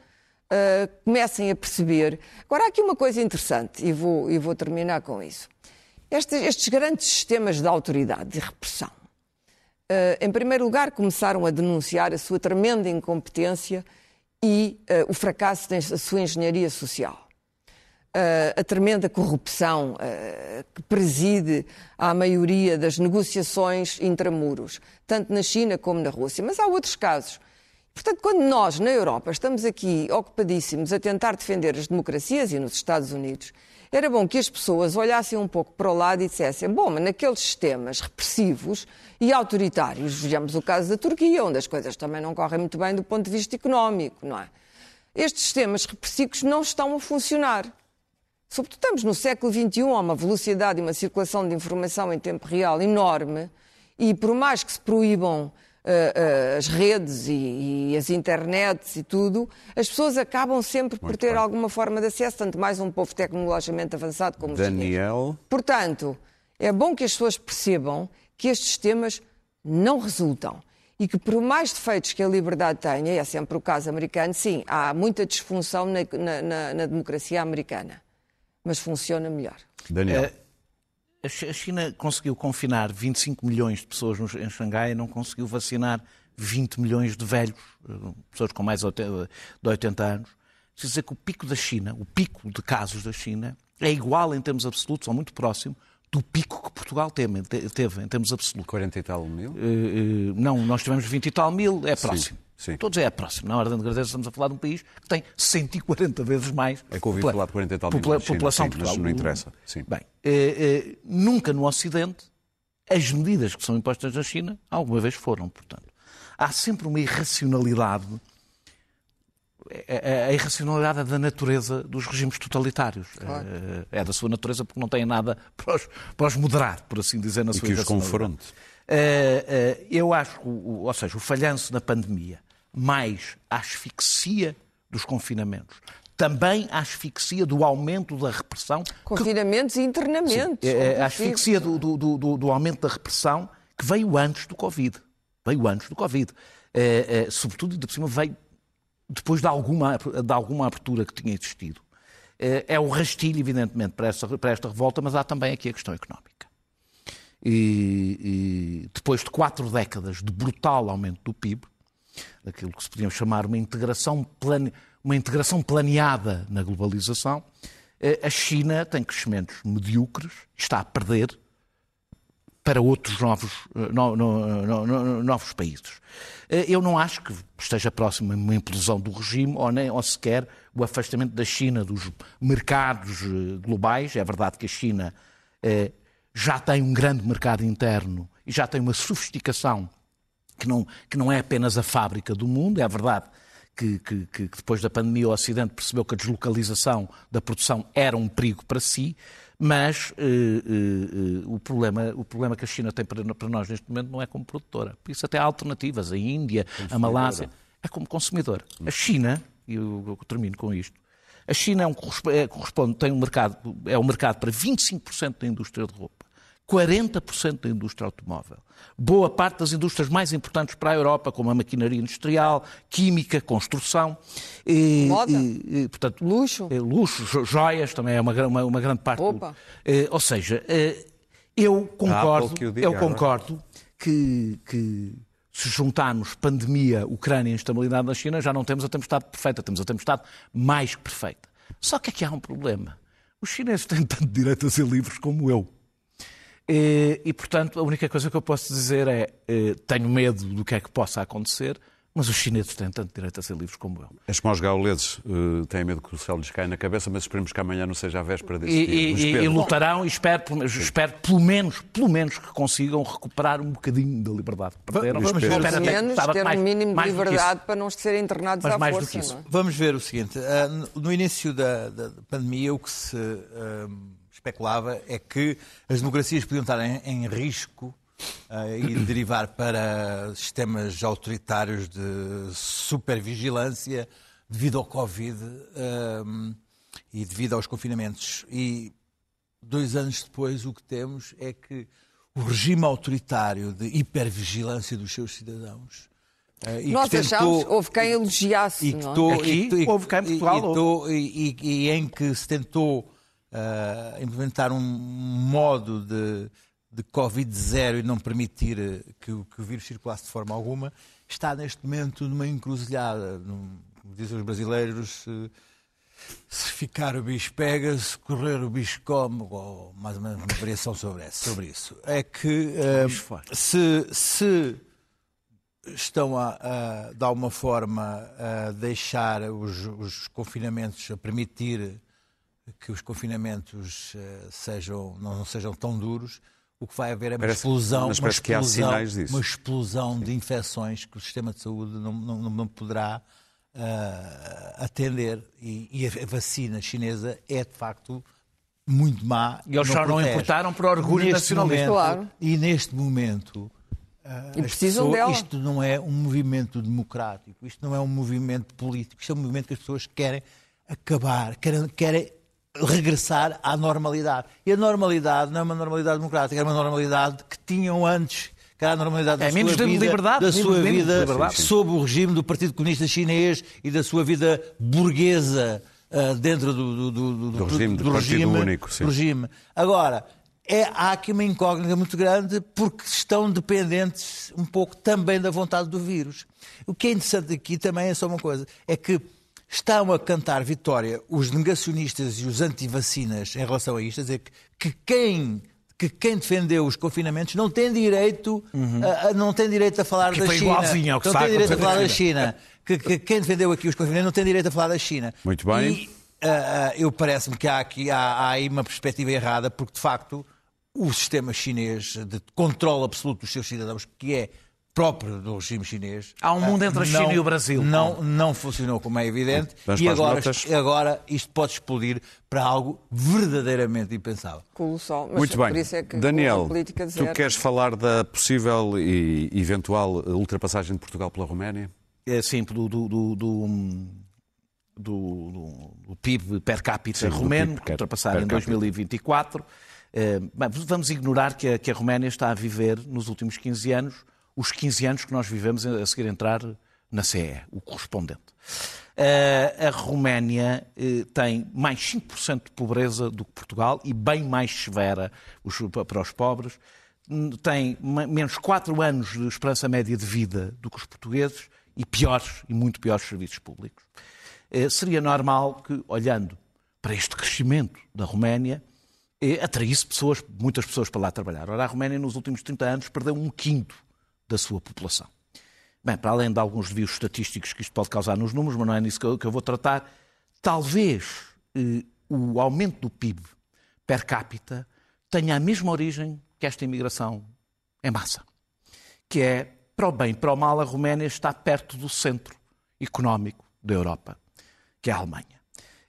uh, comecem a perceber. Agora, há aqui uma coisa interessante, e vou, e vou terminar com isso. Estes, estes grandes sistemas de autoridade e repressão, uh, em primeiro lugar, começaram a denunciar a sua tremenda incompetência e uh, o fracasso da sua engenharia social. Uh, a tremenda corrupção uh, que preside à maioria das negociações intramuros, tanto na China como na Rússia. Mas há outros casos. Portanto, quando nós, na Europa, estamos aqui ocupadíssimos a tentar defender as democracias e nos Estados Unidos, era bom que as pessoas olhassem um pouco para o lado e dissessem: bom, mas naqueles sistemas repressivos e autoritários, vejamos o caso da Turquia, onde as coisas também não correm muito bem do ponto de vista económico, não é? Estes sistemas repressivos não estão a funcionar. Sobretudo estamos no século XXI, há uma velocidade e uma circulação de informação em tempo real enorme, e por mais que se proíbam uh, as redes e, e, as internets e tudo, as pessoas acabam sempre por ter bem. alguma forma de acesso, tanto mais um povo tecnologicamente avançado como Daniel. os Portanto, é bom que as pessoas percebam que estes sistemas não resultam. E que, por mais defeitos que a liberdade tenha, e é sempre o caso americano, sim, há muita disfunção na, na, na democracia americana. Mas funciona melhor. Daniel. É a China conseguiu confinar 25 milhões de pessoas em Xangai e não conseguiu vacinar 20 milhões de velhos, eh, pessoas com mais de 80 anos. Quer dizer que o pico da China, o pico de casos da China, é igual em termos absolutos, ou muito próximo, do pico que Portugal teve, teve em termos absolutos. 40 e tal mil? Uh, uh, não, nós tivemos 20 e tal mil, é próximo. Sim. Sim. Todos é próximo. Na ordem de grandeza estamos a falar de um país que tem 140 vezes mais é que ouvi falar de 40 e tal popula população sim, Portugal. Mas não interessa. Sim. Bem, eh, nunca no Ocidente as medidas que são impostas na China alguma vez foram, portanto. Há sempre uma irracionalidade a, é, é, a irracionalidade é da natureza dos regimes totalitários. Claro. É, é, da sua natureza porque não têm nada para os, para os moderar, por assim dizer, na e sua que os confronte. Eu acho, ou seja, o falhanço na pandemia mais a asfixia dos confinamentos, também a asfixia do aumento da repressão. Confinamentos que... e internamentos. Sim, é, é a asfixia do, do, do, do, aumento da repressão que veio antes do Covid. Veio antes do Covid. É, é, sobretudo, ainda por cima, veio depois de alguma, de alguma abertura que tinha existido. É, é o rastilho, evidentemente, para esta, para esta revolta, mas há também aqui a questão económica. E, e depois de quatro décadas de brutal aumento do PIB, aquilo que se podia chamar uma integração, plane... uma integração planeada na globalização, eh, a China tem crescimentos medíocres, está a perder para outros novos, eh, no, no, no, novos países. Eh, eu não acho que esteja próximo a uma implosão do regime ou, nem, ou sequer o afastamento da China dos mercados globais. É verdade que a China já tem um grande mercado interno e já tem uma sofisticação que não, que não é apenas a fábrica do mundo, é verdade que, que, que, depois da pandemia o Ocidente percebeu que a deslocalização da produção era um perigo para si, mas uh, uh, uh, o, problema, o problema que a China tem para, para, nós neste momento não é como produtora. Por isso até há alternativas. A Índia, a Malásia, é como consumidor. A China, e eu, eu, termino com isto, a China é um, é, corresponde, tem um mercado, é um mercado para 25% da indústria de roupa. 40% da indústria automóvel. Boa parte das indústrias mais importantes para a Europa, como a maquinaria industrial, química, construção. E, Moda. E, portanto, luxo. Eh, luxo, joias também é uma, uma, uma grande parte. Opa. Do, ou seja, eh, eu concordo, eu concordo que, que se juntarmos pandemia, Ucrânia e instabilidade na China, já não temos a tempestade perfeita, temos a tempestade mais que perfeita. Só que aqui há um problema. Os chineses têm tanto direito a ser livres como eu. E, e, portanto, a única coisa que eu posso dizer é: eh, tenho medo do que é que possa acontecer, mas os chineses têm tanto direito a ser livres como eu. As mãos gauleses uh, têm medo que o céu lhes caia na cabeça, mas esperemos que amanhã não seja a véspera desse e, dia. E, e, lutarão e espero, espero pelo menos, pelo menos que consigam recuperar um bocadinho da liberdade. Perderam, vamos ver. Pelo menos ter mais, um mínimo de liberdade para não serem internados mas à mais força. Do que isso. É? Vamos ver o seguinte. Uh, no início da, da, pandemia, o que se... Uh, especulava é que as democracias podiam estar em, em risco uh, e derivar para sistemas autoritários de supervigilância devido ao Covid uh, e devido aos confinamentos. E dois anos depois o que temos é que o regime autoritário de hipervigilância dos seus cidadãos Uh, e Nós tentou, achamos, houve quem elogiasse. E que tô, Aqui, e, houve quem em Portugal. E, e, e, em que se tentou uh, implementar um modo de, de Covid zero e não permitir eh, que, que, o vírus circulasse de forma alguma, está neste momento numa encruzilhada, num, como dizem os brasileiros, se, se ficar o bicho pega, se correr o bicho come, ou mais ou menos uma variação sobre, sobre isso. É que uh, se, se estão a, a, de alguma forma, a deixar os, os confinamentos, a permitir que os confinamentos uh, sejam, não, não, sejam tão duros, o que vai haver é uma parece, explosão, uma explosão, uma explosão de infecções que o sistema de saúde não, não, não poderá uh, atender. E, e, a vacina chinesa é, de facto, muito má. E eles só não importaram por orgulho nacionalista. Claro. E neste momento e precisam pessoas, dela. Isto não é um movimento democrático, isto não é um movimento político, isto é um movimento que as pessoas querem acabar, querem, querem regressar à normalidade. E a normalidade não é uma normalidade democrática, é uma normalidade que tinham antes, que era a normalidade é, da sua vida, liberdade, da sua vida sob o regime do Partido Comunista Chinês e da sua vida burguesa uh, dentro do, do, do, do, regime, do regime, único, regime. Agora, é, há aqui uma incógnita muito grande porque estão dependentes um pouco também da vontade do vírus. O que é interessante aqui também é só uma coisa, é que estão a cantar vitória os negacionistas e os anti-vacinas em relação a isto, a dizer que, que quem que quem defendeu os confinamentos não tem direito, uhum. a, a, não tem direito a falar que da China. Ao que não tem direito a falar da China. Que, que, quem defendeu aqui os confinamentos não tem direito a falar da China. Muito bem. E uh, uh, eu parece-me que há aqui há, há aí uma perspectiva errada, porque de facto o sistema chinês de controle absoluto dos seus cidadãos, que é próprio do regime chinês. Há um mundo entre a China não, e o Brasil. Não, não funcionou como é evidente. Vamos e agora, agora isto pode explodir para algo verdadeiramente impensável. Colossal. Mas Muito bem. É Daniel, tu queres falar da possível e eventual ultrapassagem de Portugal pela Roménia? É, sim, do, do, do, do do, do, PIB per capita Sim, romeno, que ultrapassar em 2024. Eh, vamos ignorar que a, que a Roménia está a viver, nos últimos 15 anos, os 15 anos que nós vivemos a seguir entrar na CE, o correspondente. Eh, a Roménia eh, tem mais 5% de pobreza do que Portugal e bem mais severa para os pobres. Tem menos 4 anos de esperança média de vida do que os portugueses e piores, e muito piores serviços públicos. Seria normal que, olhando para este crescimento da Roménia, atraísse pessoas, muitas pessoas para lá trabalhar. Ora, a Roménia nos últimos 30 anos perdeu um quinto da sua população. Bem, para além de alguns desvios estatísticos que isto pode causar nos números, mas não é nisso que eu, que eu vou tratar, talvez eh, o aumento do PIB per capita tenha a mesma origem que esta imigração em massa. Que é, para o bem e para o mal, a Roménia está perto do centro económico da Europa, que é a Alemanha.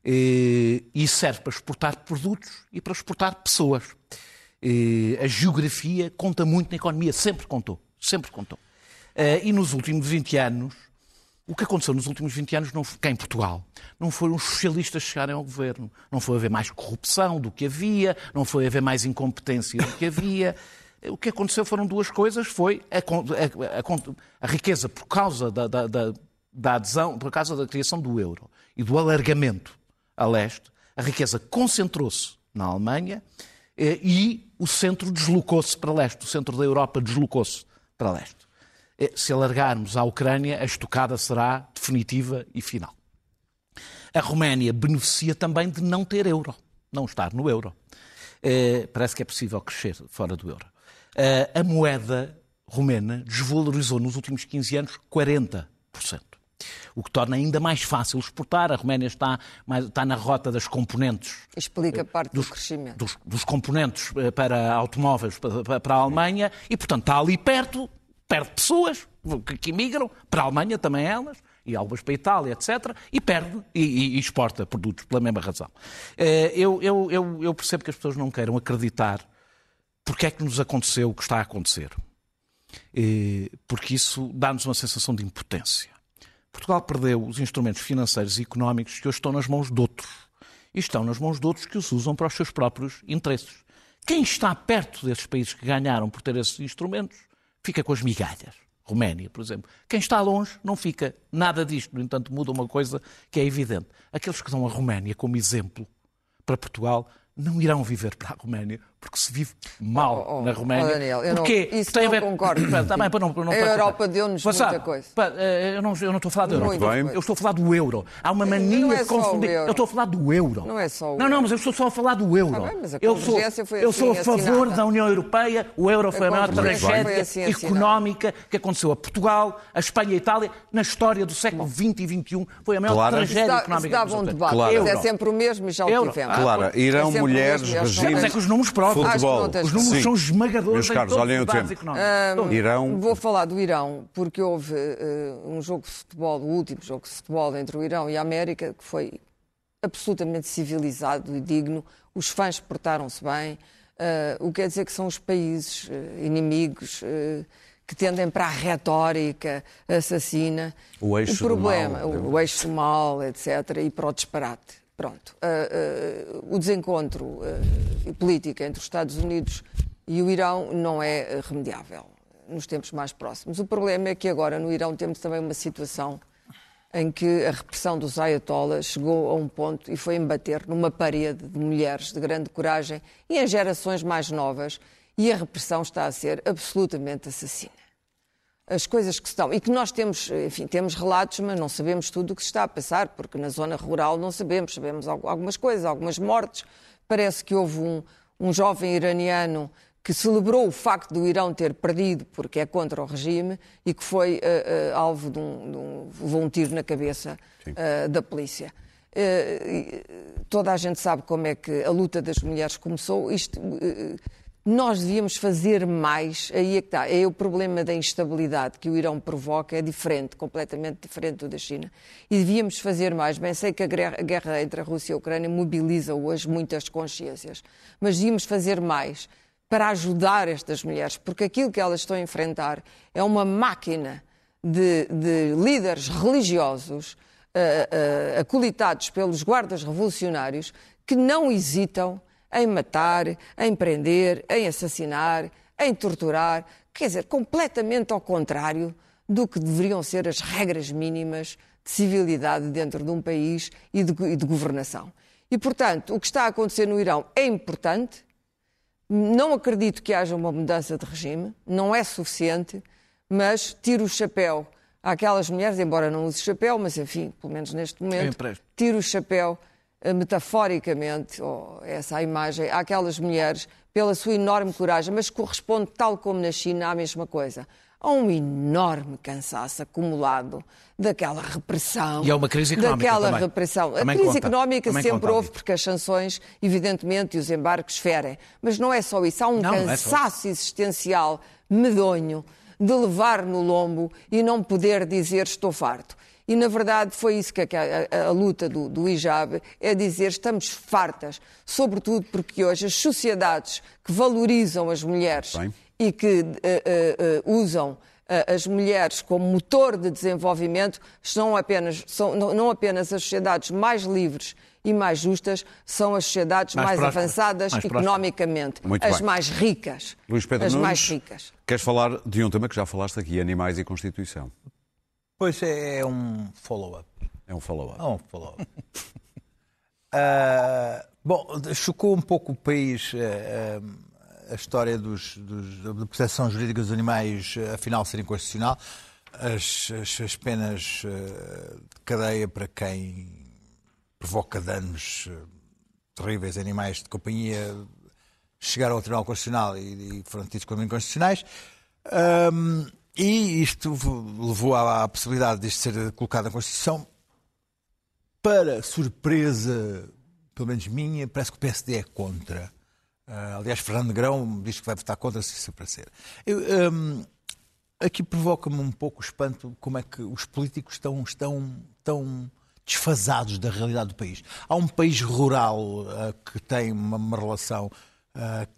E serve para exportar produtos e para exportar pessoas. A geografia conta muito na economia, sempre contou, sempre contou. E nos últimos 20 anos, o que aconteceu nos últimos 20 anos, não, cá em Portugal, não foram os socialistas chegarem ao governo. Não foi haver mais corrupção do que havia, não foi haver mais incompetência do que havia. O que aconteceu foram duas coisas. Foi a, a, a, a riqueza por causa da, da, da, da adesão, por causa da criação do euro e do alargamento a leste, a riqueza concentrou-se na Alemanha eh, e o centro deslocou-se para leste, o centro da Europa deslocou-se para leste. Eh, se alargarmos à Ucrânia, a estocada será definitiva e final. A Roménia beneficia também de não ter euro, não estar no euro. Eh, parece que é possível crescer fora do euro. A moeda romena desvalorizou nos últimos 15 anos 40% o que torna ainda mais fácil exportar. A Roménia está, mais, está na rota das componentes. Explica parte dos, do crescimento. Dos, dos componentes eh, para automóveis para, para a Alemanha e, portanto, está ali perto, perde pessoas que, que migram para a Alemanha, também elas, e algumas para a Itália, etc., e perde e, e, exporta produtos pela mesma razão. Eh, eu, eu, eu, eu percebo que as pessoas não queiram acreditar porque é que nos aconteceu o que está a acontecer. Eh, porque isso dá-nos uma sensação de impotência. Portugal perdeu os instrumentos financeiros e económicos que hoje estão nas mãos de outros. E estão nas mãos de outros que os usam para os seus próprios interesses. Quem está perto desses países que ganharam por ter esses instrumentos fica com as migalhas. Roménia, por exemplo. Quem está longe não fica nada disto. No entanto, muda uma coisa que é evidente. Aqueles que dão a Roménia como exemplo para Portugal não irão viver para a Roménia porque se vive mal Oh, oh, na Roménia. oh, Daniel, eu não- Porquê? isso Tem a não ver... concordo. Espera, tá para não, para não A para- Europa deu-nos muita coisa. Pa- eh, Eu não, eu não estou a falar da Europa. Bem. Eu estou a falar do euro. Há uma mania não é de confundir. Eu estou a falar do euro. Não é só o Não, euro. não, mas eu estou só a falar do euro. Tá bem, mas a eu sou, foi eu assim sou a favor assinada. da União Europeia. O euro foi a, maior convergência tragédia assim assinada. económica que aconteceu a Portugal, a Espanha e a Itália na história do século XX e XXI. Foi a maior Clara. tragédia Isso dá- económica. isso dava um debate. Claro. Mas é sempre o mesmo e já o tivemos. Ah, Clara, É Irão, mulheres, mesmo, já está. regime, Mas é que os números que futebol. Os números Sim. são esmagadores Meus em caros, todos olhem os o tempo. económicos. Irão. Vou falar do Irão, porque houve eh, um jogo de futebol, o último jogo de futebol entre o Irão e a América, que foi absolutamente civilizado e digno. Os fãs portaram-se bem, eh, o que quer dizer que são os países eh, inimigos que tendem para a retórica assassina. O eixo do problema, mal. o, o eixo do mal, etc., e para o disparate. Pronto. Eh, eh, o desencontro eh, político entre os Estados Unidos e o Irão não é remediável nos tempos mais próximos. O problema é que agora no Irão temos também uma situação em que a repressão dos ayatollahs chegou a um ponto e foi embater numa parede de mulheres de grande coragem e em gerações mais novas, e a repressão está a ser absolutamente assassina. As coisas que estão. E que nós temos, enfim, temos relatos, mas não sabemos tudo o que se está a passar, porque na zona rural não sabemos, sabemos al- algumas coisas, algumas mortes. Parece que houve um, um jovem iraniano que celebrou o facto do Irão ter perdido, porque é contra o regime, e que foi eh, eh, alvo de um, de um, levou um tiro na cabeça eh, da polícia. Toda a gente sabe como é que a luta das mulheres começou. Isto, nós devíamos fazer mais, aí é que está. É o problema da instabilidade que o Irão provoca, é diferente, completamente diferente do da China. E devíamos fazer mais. Bem, sei que a guerra, entre a Rússia e a Ucrânia mobiliza hoje muitas consciências, mas devíamos fazer mais para ajudar estas mulheres, porque aquilo que elas estão a enfrentar é uma máquina de, de líderes religiosos uh, uh, acolitados pelos guardas revolucionários que não hesitam em matar, em prender, em assassinar, em torturar, quer dizer, completamente ao contrário do que deveriam ser as regras mínimas de civilidade dentro de um país e de, e de governação. E, portanto, o que está a acontecer no Irão é importante, não acredito que haja uma mudança de regime, não é suficiente, mas tiro o chapéu àquelas mulheres, embora não use chapéu, mas enfim, pelo menos neste momento, tiro o chapéu metaforicamente, ou essa a imagem, àquelas mulheres pela sua enorme coragem, mas corresponde, tal como na China, à mesma coisa. Há um enorme cansaço acumulado daquela repressão. E há uma crise económica Daquela também. repressão. Também a crise conta. económica Também sempre conta houve, porque as sanções, evidentemente, e os embargos ferem. Mas não é só isso. Há um Não, não é cansaço existencial medonho de levar no lombo e não poder dizer estou farto. E, na verdade, foi isso que a, a- a luta do, do hijab é dizer estamos fartas, sobretudo porque hoje as sociedades que valorizam as mulheres Bem. e que eh, eh, eh, usam as mulheres como motor de desenvolvimento são apenas, são não, não apenas as sociedades mais livres e mais justas, são as sociedades Mais mais, avançadas mais economicamente, Muito as bem. mais ricas. Luís Pedro as Nunes, mais ricas. queres falar de um tema que já falaste aqui, animais e Constituição. Pois é, é um follow-up. É um follow-up. É um follow-up. Ah, bom, chocou um pouco o país ah, a história dos, dos- da proteção jurídica dos animais, ah, afinal, ser inconstitucional. As, as- as penas de cadeia para quem provoca danos terríveis a animais de companhia chegaram ao Tribunal Constitucional e, e foram tidos como inconstitucionais. Ahm, e isto levou à, possibilidade de ser colocado na Constituição. Para surpresa, pelo menos minha, parece que o PSD é contra. Ah, aliás, Fernando Negrão diz que vai votar contra se isso aparecer. Eu, ahm, aqui provoca-me um pouco o espanto como é que os políticos estão, estão, estão desfasados da realidade do país. Há um país rural ah, que tem uma, uma relação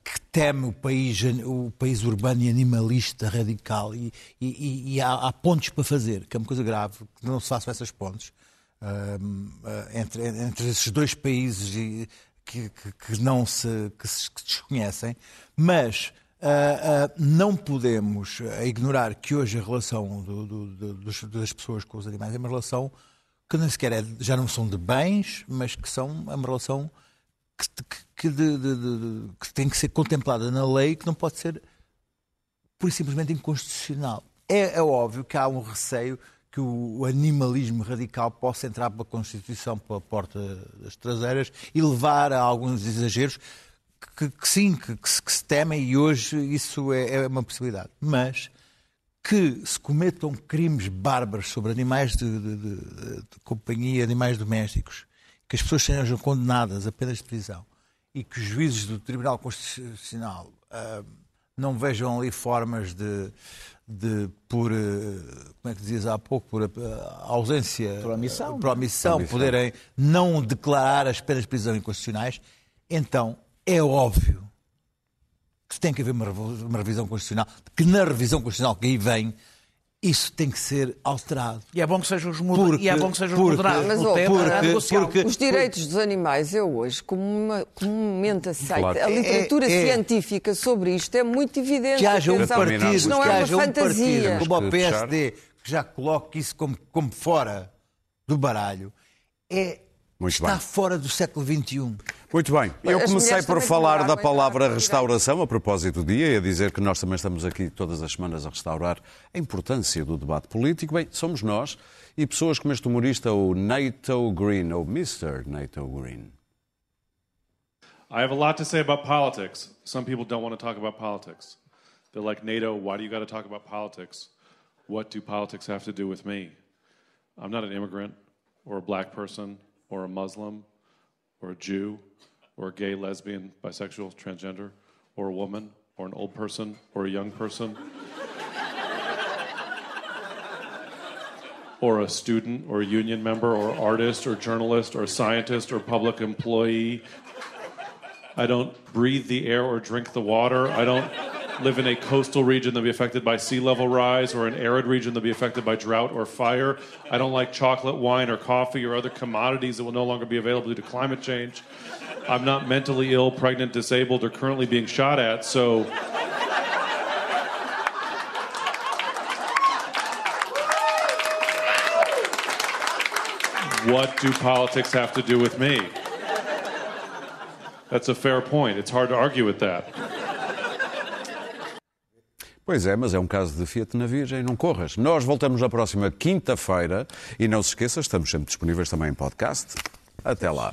que teme o país, o país urbano e animalista radical. E, e- e- há, há pontos para fazer, que é uma coisa grave, que não se façam essas pontes ah, ah, entre, entre esses dois países e- que, que- que não se, que se que desconhecem, mas ah, ah, não podemos ah, ignorar que hoje a relação do- do- do- das pessoas com os animais é uma relação que nem sequer é, já não são de bens, mas que são é uma relação que, de, de, de, que tem que ser contemplada na lei que não pode ser e simplesmente inconstitucional. É, é óbvio que há um receio que o animalismo radical possa entrar pela Constituição pela porta das traseiras e levar a alguns exageros que, que sim, que, que, se temem e hoje isso é, é, uma possibilidade. Mas que se cometam crimes bárbaros sobre animais de, de, de, de companhia, animais domésticos, que as pessoas sejam condenadas a penas de prisão e que os juízes do Tribunal Constitucional uh, não vejam ali formas de, de por, uh, como é que dizias há pouco, por uh, ausência, por omissão, por omissão, poderem não declarar as penas de prisão inconstitucionais, então é óbvio que tem que haver uma, uma revisão constitucional, que na revisão constitucional que aí vem isso tem que ser alterado. E é bom que sejam os, porque, e é bom que sejam os moderados. Mas, oh, porque, porque, os direitos dos animais, eu hoje, como uma, comumente aceito, claro. a literatura é, é, científica sobre isto é muito evidente. Que haja um partido, não é uma fantasia. Um partido, como o PSD, que já coloque isso como, como fora do baralho, é muito está bem. fora do século XXI. Muito bem. Eu comecei por falar da palavra restauração a propósito do dia e a dizer que nós também estamos aqui todas as semanas a restaurar a importância do debate político. Bem, somos nós e pessoas como este humorista, o Nato Green, ou Mr. Nato Green. I have a lot to say about politics. Some people don't want to talk about politics. They're like, NATO, why do you got to talk about politics? What do politics have to do with me? I'm not an immigrant or a black person or a Muslim or a Jew or a gay, lesbian, bisexual, transgender or a woman or an old person or a young person or a student or a union member or artist or journalist or scientist or public employee. I don't breathe the air or drink the water. I don't live in a coastal region that'll be affected by sea level rise or an arid region that'll be affected by drought or fire. I don't like chocolate, wine, or coffee or other commodities that will no longer be available due to climate change. I'm not mentally ill, pregnant, disabled, or currently being shot at, so. What do politics have to do with me? That's a fair point. It's hard to argue with that. Pois é, mas é um caso de Fiat na Virgem, não corras. Nós voltamos na próxima quinta-feira e não se esqueça, estamos sempre disponíveis também em podcast. Até lá.